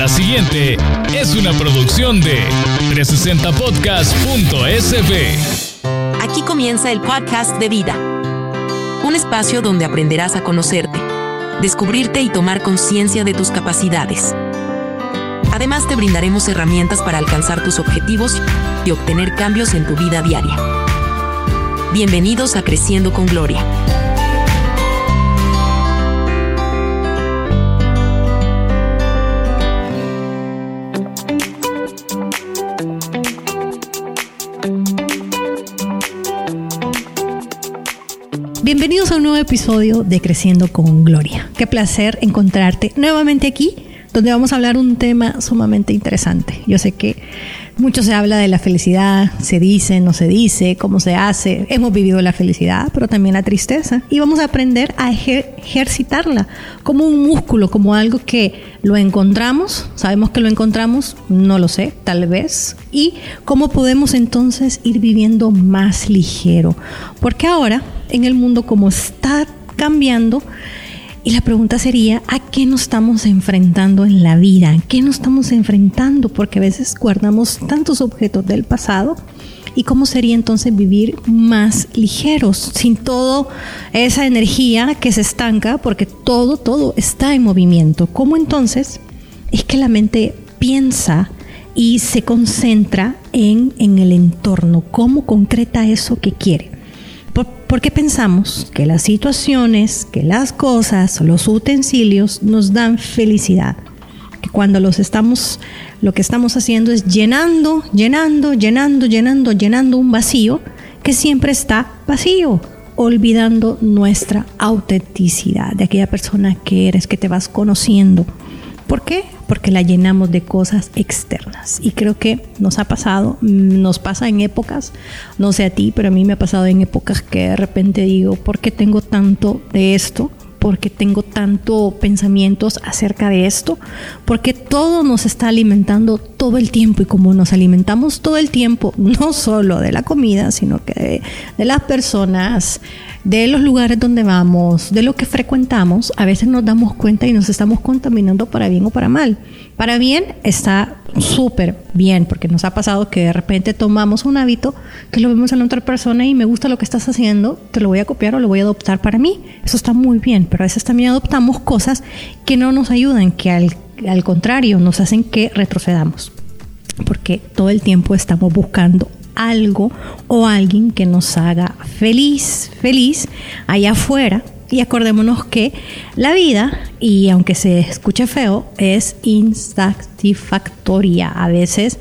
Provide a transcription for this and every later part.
La siguiente es una producción de 360podcast.sb. Aquí comienza el podcast de vida. Un espacio donde aprenderás a conocerte, descubrirte y tomar conciencia de tus capacidades. Además te brindaremos herramientas para alcanzar tus objetivos y obtener cambios en tu vida diaria. Bienvenidos a Creciendo con Gloria. Bienvenidos a un nuevo episodio de Creciendo con Gloria. Qué placer encontrarte nuevamente aquí, donde vamos a hablar un tema sumamente interesante. Yo sé que mucho se habla de la felicidad, se dice, no se dice, cómo se hace. Hemos vivido la felicidad, pero también la tristeza. Y vamos a aprender a ejercitarla como un músculo, como algo que lo encontramos, sabemos que lo encontramos, no lo sé, tal vez. Y cómo podemos entonces ir viviendo más ligero. Porque ahora en el mundo como está cambiando. Y la pregunta sería, ¿a qué nos estamos enfrentando en la vida? ¿A qué nos estamos enfrentando? Porque a veces guardamos tantos objetos del pasado. ¿Y cómo sería entonces vivir más ligeros, sin toda esa energía que se estanca? Porque todo, todo está en movimiento. ¿Cómo entonces es que la mente piensa y se concentra en, en el entorno? ¿Cómo concreta eso que quiere? Porque pensamos que las situaciones, que las cosas, los utensilios nos dan felicidad. Que cuando los estamos, lo que estamos haciendo es llenando, llenando, llenando, llenando, llenando un vacío que siempre está vacío, olvidando nuestra autenticidad de aquella persona que eres, que te vas conociendo. ¿Por qué? Porque la llenamos de cosas externas. Y creo que nos ha pasado, nos pasa en épocas, no sé a ti, pero a mí me ha pasado en épocas que de repente digo, ¿por qué tengo tanto de esto? Porque tengo tanto pensamientos acerca de esto, porque todo nos está alimentando todo el tiempo y como nos alimentamos todo el tiempo, no solo de la comida, sino que de, las personas, de los lugares donde vamos, de lo que frecuentamos, a veces nos damos cuenta y nos estamos contaminando para bien o para mal. Para bien está súper bien, porque nos ha pasado que de repente tomamos un hábito que lo vemos en otra persona y me gusta lo que estás haciendo, te lo voy a copiar o lo voy a adoptar para mí. Eso está muy bien, pero a veces también adoptamos cosas que no nos ayudan, que al, al contrario nos hacen que retrocedamos, porque todo el tiempo estamos buscando algo o alguien que nos haga feliz, feliz allá afuera y acordémonos que la vida, y aunque se escuche feo, es insatisfactoria. A veces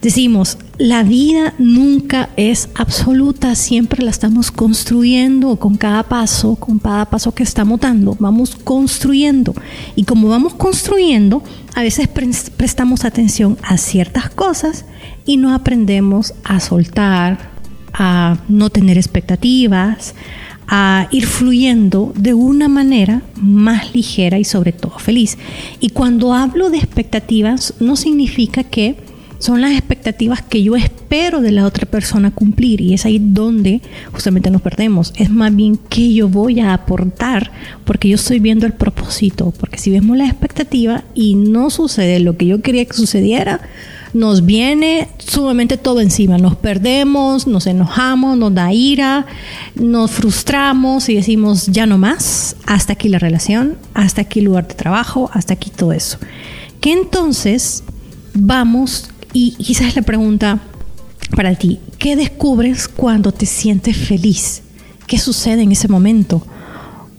decimos, la vida nunca es absoluta, siempre la estamos construyendo con cada paso, con cada paso que estamos dando, vamos construyendo. Y como vamos construyendo, a veces prestamos atención a ciertas cosas y no aprendemos a soltar, a no tener expectativas, a ir fluyendo de una manera más ligera y sobre todo feliz. Y cuando hablo de expectativas, no significa que son las expectativas que yo espero de la otra persona cumplir y es ahí donde justamente nos perdemos. Es más bien que yo voy a aportar porque yo estoy viendo el propósito, porque si vemos la expectativa y no sucede lo que yo quería que sucediera, nos viene sumamente todo encima. Nos perdemos, nos enojamos, nos da ira, nos frustramos y decimos ya no más, hasta aquí la relación, hasta aquí el lugar de trabajo, hasta aquí todo eso. Que entonces vamos y quizás la pregunta para ti, ¿qué descubres cuando te sientes feliz? ¿Qué sucede en ese momento?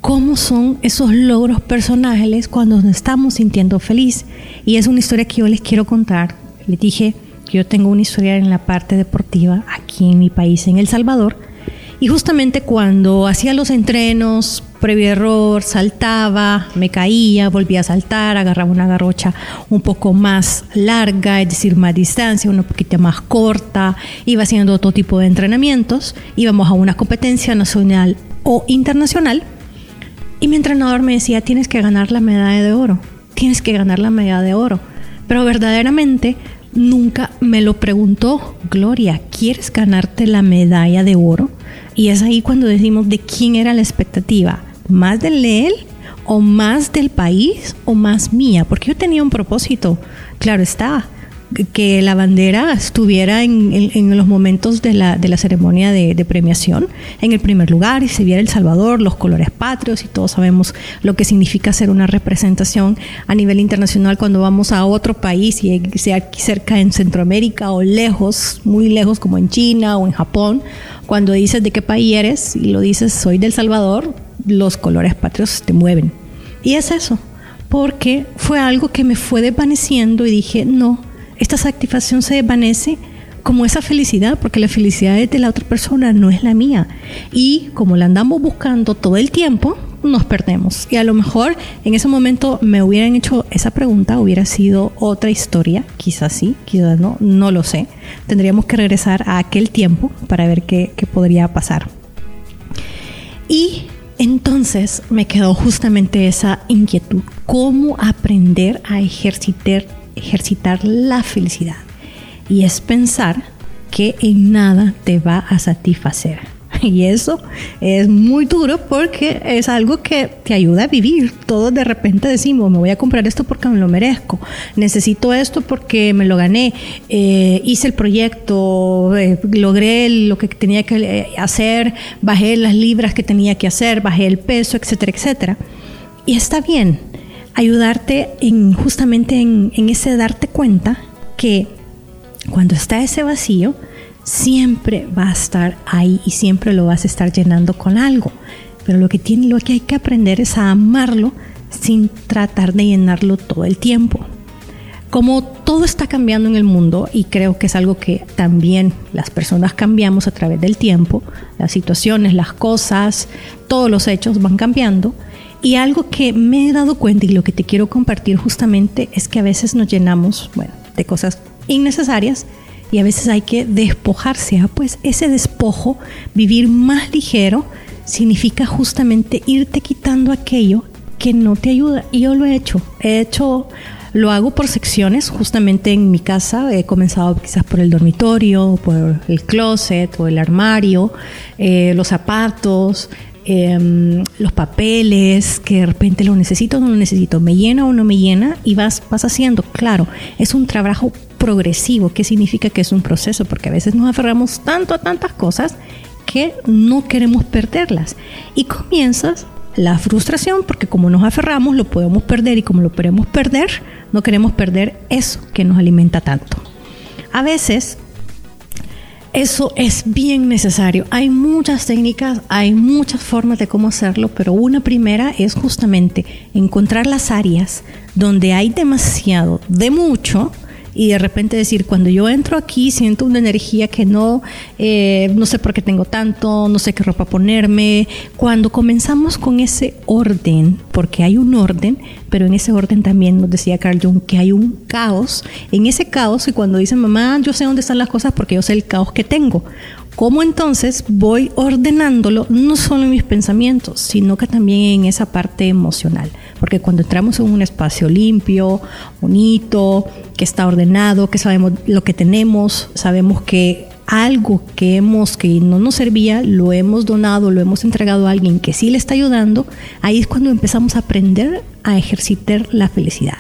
¿Cómo son esos logros personales cuando nos estamos sintiendo feliz? Y es una historia que yo les quiero contar le dije que yo tengo una historia en la parte deportiva aquí en mi país, en El Salvador. Y justamente cuando hacía los entrenos, previo error, saltaba, me caía, volvía a saltar, agarraba una garrocha un poco más larga, es decir, más distancia, una poquita más corta, iba haciendo otro tipo de entrenamientos, íbamos a una competencia nacional o internacional y mi entrenador me decía, tienes que ganar la medalla de oro, tienes que ganar la medalla de oro. Pero verdaderamente nunca me lo preguntó, Gloria, ¿quieres ganarte la medalla de oro? Y es ahí cuando decimos de quién era la expectativa, más de él o más del país o más mía, porque yo tenía un propósito, claro está, que la bandera estuviera en, los momentos de la, de la ceremonia de, premiación en el primer lugar y se viera El Salvador, los colores patrios y todos sabemos lo que significa ser una representación a nivel internacional cuando vamos a otro país y sea aquí cerca en Centroamérica o lejos, muy lejos como en China o en Japón, cuando dices de qué país eres y lo dices soy del Salvador, los colores patrios te mueven. Y es eso, porque fue algo que me fue desvaneciendo y dije, no, esta satisfacción se desvanece como esa felicidad, porque la felicidad es de la otra persona, no es la mía. Y como la andamos buscando todo el tiempo, nos perdemos. Y a lo mejor en ese momento me hubieran hecho esa pregunta, hubiera sido otra historia, quizás sí, quizás no, no lo sé. Tendríamos que regresar a aquel tiempo para ver qué, qué podría pasar. Y entonces me quedó justamente esa inquietud, cómo aprender a ejercitar ejercitar la felicidad. Y es pensar que en nada te va a satisfacer. Y eso es muy duro porque es algo que te ayuda a vivir. Todos de repente decimos, me voy a comprar esto porque me lo merezco, necesito esto porque me lo gané, eh, hice el proyecto, eh, logré lo que tenía que eh, hacer, bajé las libras que tenía que hacer, bajé el peso, etcétera, etcétera. Y está bien, ayudarte en justamente en, ese darte cuenta que cuando está ese vacío, siempre va a estar ahí y siempre lo vas a estar llenando con algo. Pero lo que, tiene, lo que hay que aprender es a amarlo sin tratar de llenarlo todo el tiempo. Como todo está cambiando en el mundo y creo que es algo que también las personas cambiamos a través del tiempo, las situaciones, las cosas, todos los hechos van cambiando, y algo que me he dado cuenta y lo que te quiero compartir justamente es que a veces nos llenamos, bueno, de cosas innecesarias y a veces hay que despojarse. ¿ah? Pues ese despojo, vivir más ligero, significa justamente irte quitando aquello que no te ayuda. Y yo lo he hecho. He hecho, lo hago por secciones. Justamente en mi casa he comenzado quizás por el dormitorio, por el closet o el armario, eh, los zapatos, Em, los papeles, que de repente lo necesito o no lo necesito, me llena o no me llena y vas, vas haciendo. Claro, es un trabajo progresivo. ¿Qué significa que es un proceso? Porque a veces nos aferramos tanto a tantas cosas que no queremos perderlas. Y comienzas la frustración, porque como nos aferramos, lo podemos perder y como lo queremos perder, no queremos perder eso que nos alimenta tanto. A veces eso es bien necesario. Hay muchas técnicas, hay muchas formas de cómo hacerlo, pero una primera es justamente encontrar las áreas donde hay demasiado de mucho y de repente decir, cuando yo entro aquí siento una energía que no, eh, no sé por qué tengo tanto, no sé qué ropa ponerme. Cuando comenzamos con ese orden, porque hay un orden, pero en ese orden también nos decía Carl Jung que hay un caos. En ese caos, y cuando dicen, mamá, yo sé dónde están las cosas porque yo sé el caos que tengo. ¿Cómo entonces voy ordenándolo no solo en mis pensamientos, sino que también en esa parte emocional? Porque cuando entramos en un espacio limpio, bonito, que está ordenado, que sabemos lo que tenemos, sabemos que algo que hemos que no nos servía, lo hemos donado, lo hemos entregado a alguien que sí le está ayudando, ahí es cuando empezamos a aprender a ejercitar la felicidad.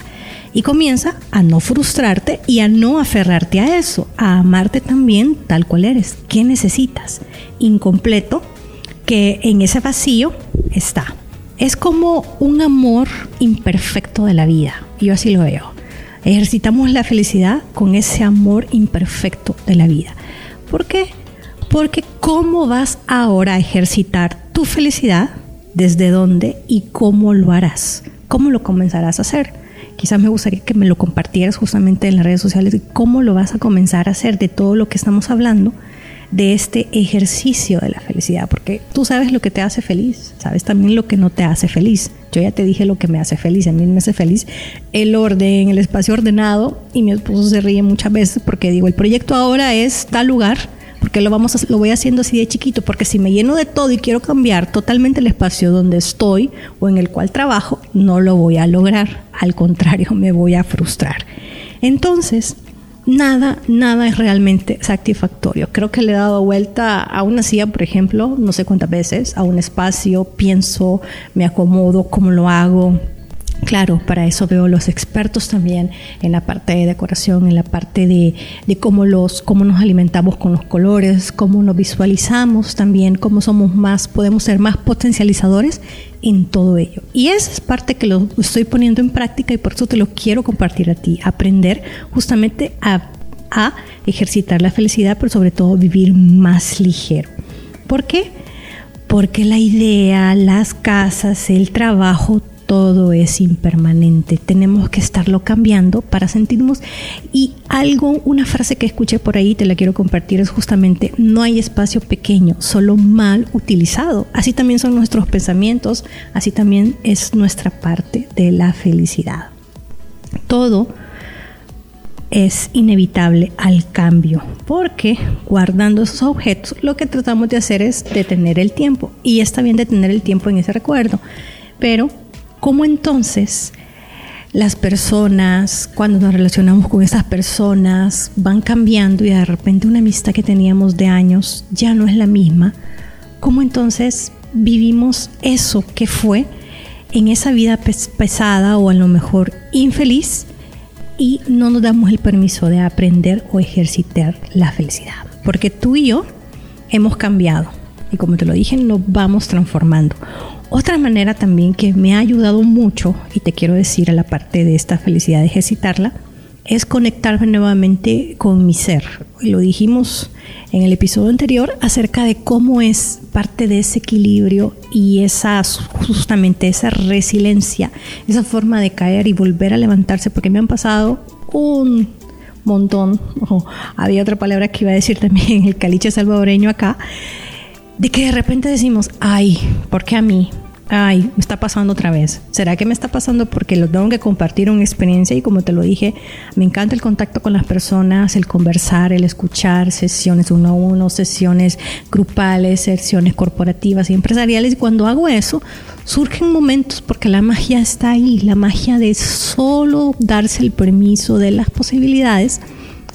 Y comienza a no frustrarte y a no aferrarte a eso, a amarte también tal cual eres. ¿Qué necesitas? Incompleto, que en ese vacío está. Es como un amor imperfecto de la vida. Yo así lo veo. Ejercitamos la felicidad con ese amor imperfecto de la vida. ¿Por qué? Porque ¿cómo vas ahora a ejercitar tu felicidad? ¿Desde dónde y cómo lo harás? ¿Cómo lo comenzarás a hacer? quizás me gustaría que me lo compartieras justamente en las redes sociales de cómo lo vas a comenzar a hacer de todo lo que estamos hablando de este ejercicio de la felicidad, porque tú sabes lo que te hace feliz, sabes también lo que no te hace feliz. Yo ya te dije lo que me hace feliz, a mí me hace feliz el orden, el espacio ordenado y mi esposo se ríe muchas veces porque digo, el proyecto ahora es tal lugar, porque lo vamos lo voy haciendo así de chiquito, porque si me lleno de todo y quiero cambiar totalmente el espacio donde estoy o en el cual trabajo, no lo voy a lograr, al contrario, me voy a frustrar. Entonces, nada, nada es realmente satisfactorio. Creo que le he dado vuelta a una silla, por ejemplo, no sé cuántas veces, a un espacio, pienso, me acomodo, cómo lo hago, Claro, para eso veo los expertos también en la parte de decoración, en la parte de, cómo, los, cómo nos alimentamos con los colores, cómo nos visualizamos también, cómo somos más, podemos ser más potencializadores en todo ello. Y esa es parte que lo estoy poniendo en práctica y por eso te lo quiero compartir a ti, aprender justamente a, a ejercitar la felicidad, pero sobre todo vivir más ligero. ¿Por qué? Porque la idea, las casas, el trabajo, todo es impermanente. Tenemos que estarlo cambiando para sentirnos. Y algo, una frase que escuché por ahí, te la quiero compartir, es justamente, no hay espacio pequeño, solo mal utilizado. Así también son nuestros pensamientos, así también es nuestra parte de la felicidad. Todo es inevitable al cambio, porque guardando esos objetos lo que tratamos de hacer es detener el tiempo. Y está bien detener el tiempo en ese recuerdo, pero ¿Cómo entonces las personas, cuando nos relacionamos con esas personas, van cambiando y de repente una amistad que teníamos de años ya no es la misma? ¿Cómo entonces vivimos eso que fue en esa vida pesada o a lo mejor infeliz y no nos damos el permiso de aprender o ejercitar la felicidad? Porque tú y yo hemos cambiado y como te lo dije, nos vamos transformando. Otra manera también que me ha ayudado mucho, y te quiero decir a la parte de esta felicidad de ejercitarla, es conectarme nuevamente con mi ser. Lo dijimos en el episodio anterior acerca de cómo es parte de ese equilibrio y esa justamente esa resiliencia, esa forma de caer y volver a levantarse, porque me han pasado un montón, había otra palabra que iba a decir también, el caliche salvadoreño acá, de que de repente decimos, ay, ¿por qué a mí? Ay, me está pasando otra vez. ¿Será que me está pasando porque lo tengo que compartir una experiencia? Y como te lo dije, me encanta el contacto con las personas, el conversar, el escuchar, sesiones uno a uno, sesiones grupales, sesiones corporativas y empresariales. Y cuando hago eso, surgen momentos porque la magia está ahí, la magia de solo darse el permiso de las posibilidades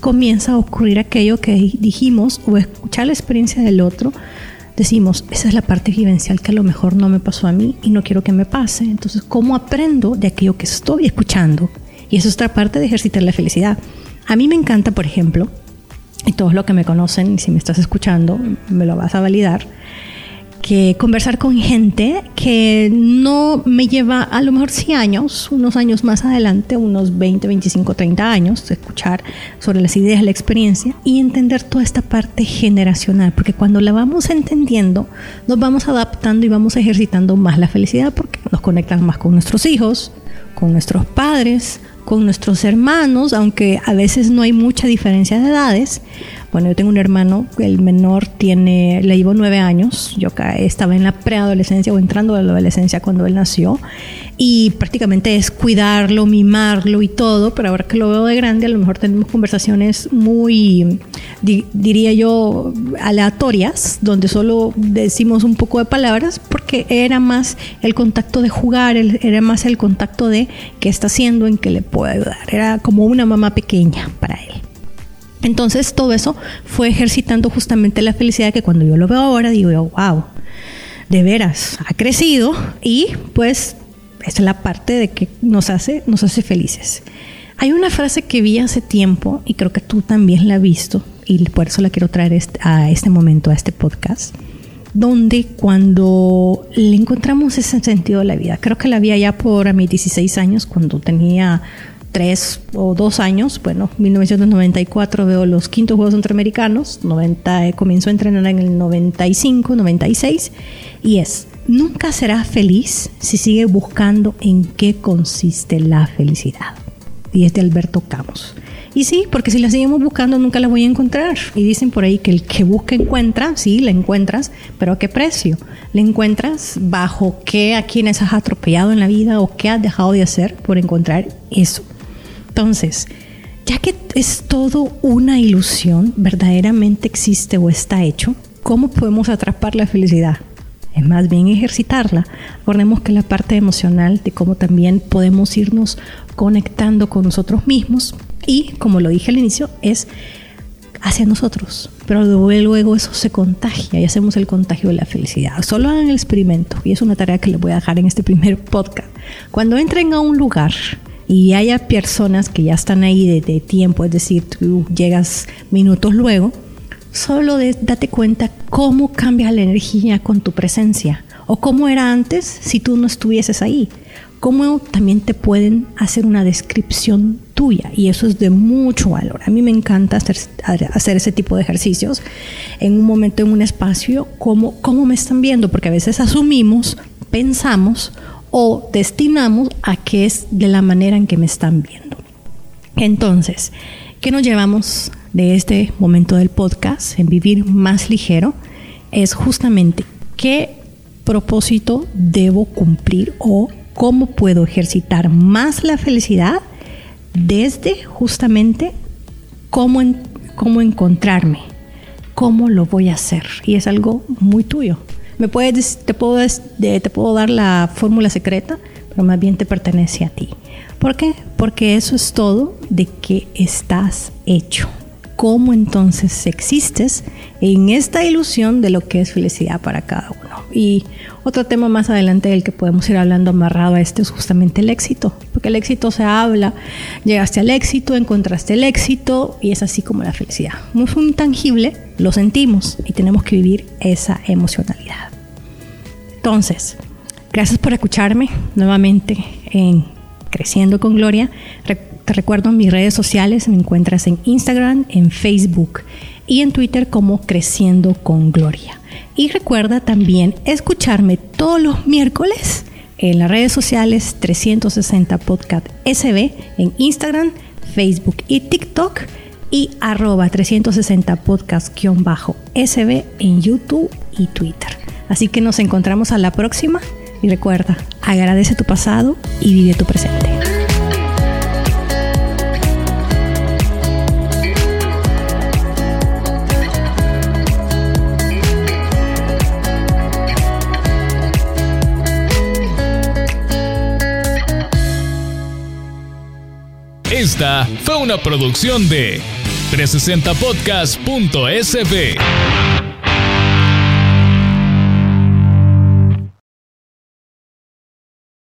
comienza a ocurrir aquello que dijimos o escuchar la experiencia del otro decimos, esa es la parte vivencial que a lo mejor no me pasó a mí y no quiero que me pase. Entonces, ¿cómo aprendo de aquello que estoy escuchando? Y eso es otra parte de ejercitar la felicidad. A mí me encanta, por ejemplo, y todos los que me conocen, y si me estás escuchando, me lo vas a validar, que conversar con gente que no me lleva a lo mejor 100 años, unos años más adelante, unos 20, 25, 30 años, escuchar sobre las ideas, la experiencia y entender toda esta parte generacional, porque cuando la vamos entendiendo, nos vamos adaptando y vamos ejercitando más la felicidad porque nos conectan más con nuestros hijos, con nuestros padres, con nuestros hermanos, aunque a veces no hay mucha diferencia de edades, bueno, yo tengo un hermano, el menor tiene, le llevo nueve años, yo estaba en la preadolescencia o entrando a la adolescencia cuando él nació, y prácticamente es cuidarlo, mimarlo y todo, pero ahora que lo veo de grande, a lo mejor tenemos conversaciones muy, diría yo, aleatorias, donde solo decimos un poco de palabras, porque era más el contacto de jugar, era más el contacto de qué está haciendo, en qué le puedo ayudar, era como una mamá pequeña para él. Entonces todo eso fue ejercitando justamente la felicidad que cuando yo lo veo ahora digo, wow, de veras, ha crecido y pues es la parte de que nos hace, nos hace felices. Hay una frase que vi hace tiempo y creo que tú también la has visto y por eso la quiero traer a este momento, a este podcast, donde cuando le encontramos ese sentido de la vida, creo que la vi ya por a mis 16 años, cuando tenía tres o dos años, bueno, 1994 veo los quintos Juegos Centroamericanos, 90, eh, comenzó a entrenar en el 95, 96, y es, nunca será feliz si sigue buscando en qué consiste la felicidad. Y es de Alberto Camus. Y sí, porque si la seguimos buscando nunca la voy a encontrar. Y dicen por ahí que el que busca encuentra, sí, la encuentras, pero ¿a qué precio? ¿La encuentras bajo qué a quienes has atropellado en la vida o qué has dejado de hacer por encontrar eso? Entonces, ya que es todo una ilusión, verdaderamente existe o está hecho, ¿cómo podemos atrapar la felicidad? Es más bien ejercitarla. Recordemos que la parte emocional de cómo también podemos irnos conectando con nosotros mismos Y como lo dije al inicio, es hacia nosotros, pero luego eso se contagia y hacemos el contagio de la felicidad. Solo hagan el experimento y es una tarea que les voy a dejar en este primer podcast. Cuando entren a un lugar y haya personas que ya están ahí de, tiempo, es decir, tú llegas minutos luego, solo date cuenta cómo cambia la energía con tu presencia o cómo era antes si tú no estuvieses ahí cómo también te pueden hacer una descripción tuya y eso es de mucho valor. A mí me encanta hacer, hacer ese tipo de ejercicios en un momento, en un espacio, cómo, cómo me están viendo, porque a veces asumimos, pensamos o destinamos a que es de la manera en que me están viendo. Entonces, ¿qué nos llevamos de este momento del podcast en vivir más ligero? Es justamente qué propósito debo cumplir o cómo puedo ejercitar más la felicidad desde justamente cómo, cómo encontrarme, cómo lo voy a hacer. Y es algo muy tuyo. Me puedes, te, puedo, te puedo dar la fórmula secreta, pero más bien te pertenece a ti. ¿Por qué? Porque eso es todo de que estás hecho. ¿Cómo entonces existes en esta ilusión de lo que es felicidad para cada uno? Y otro tema más adelante del que podemos ir hablando amarrado a este es justamente el éxito, porque el éxito se habla, llegaste al éxito, encontraste el éxito y es así como la felicidad. No es un intangible, lo sentimos y tenemos que vivir esa emocionalidad. Entonces, gracias por escucharme nuevamente en Creciendo con Gloria. Te recuerdo mis redes sociales, me encuentras en Instagram, en Facebook y en Twitter como Creciendo con Gloria. Y recuerda también escucharme todos los miércoles en las redes sociales 360 Podcast SB en Instagram, Facebook y TikTok y arroba 360 podcast-sb en YouTube y Twitter. Así que nos encontramos a la próxima y recuerda, agradece tu pasado y vive tu presente. Esta fue una producción de 360podcast.sb.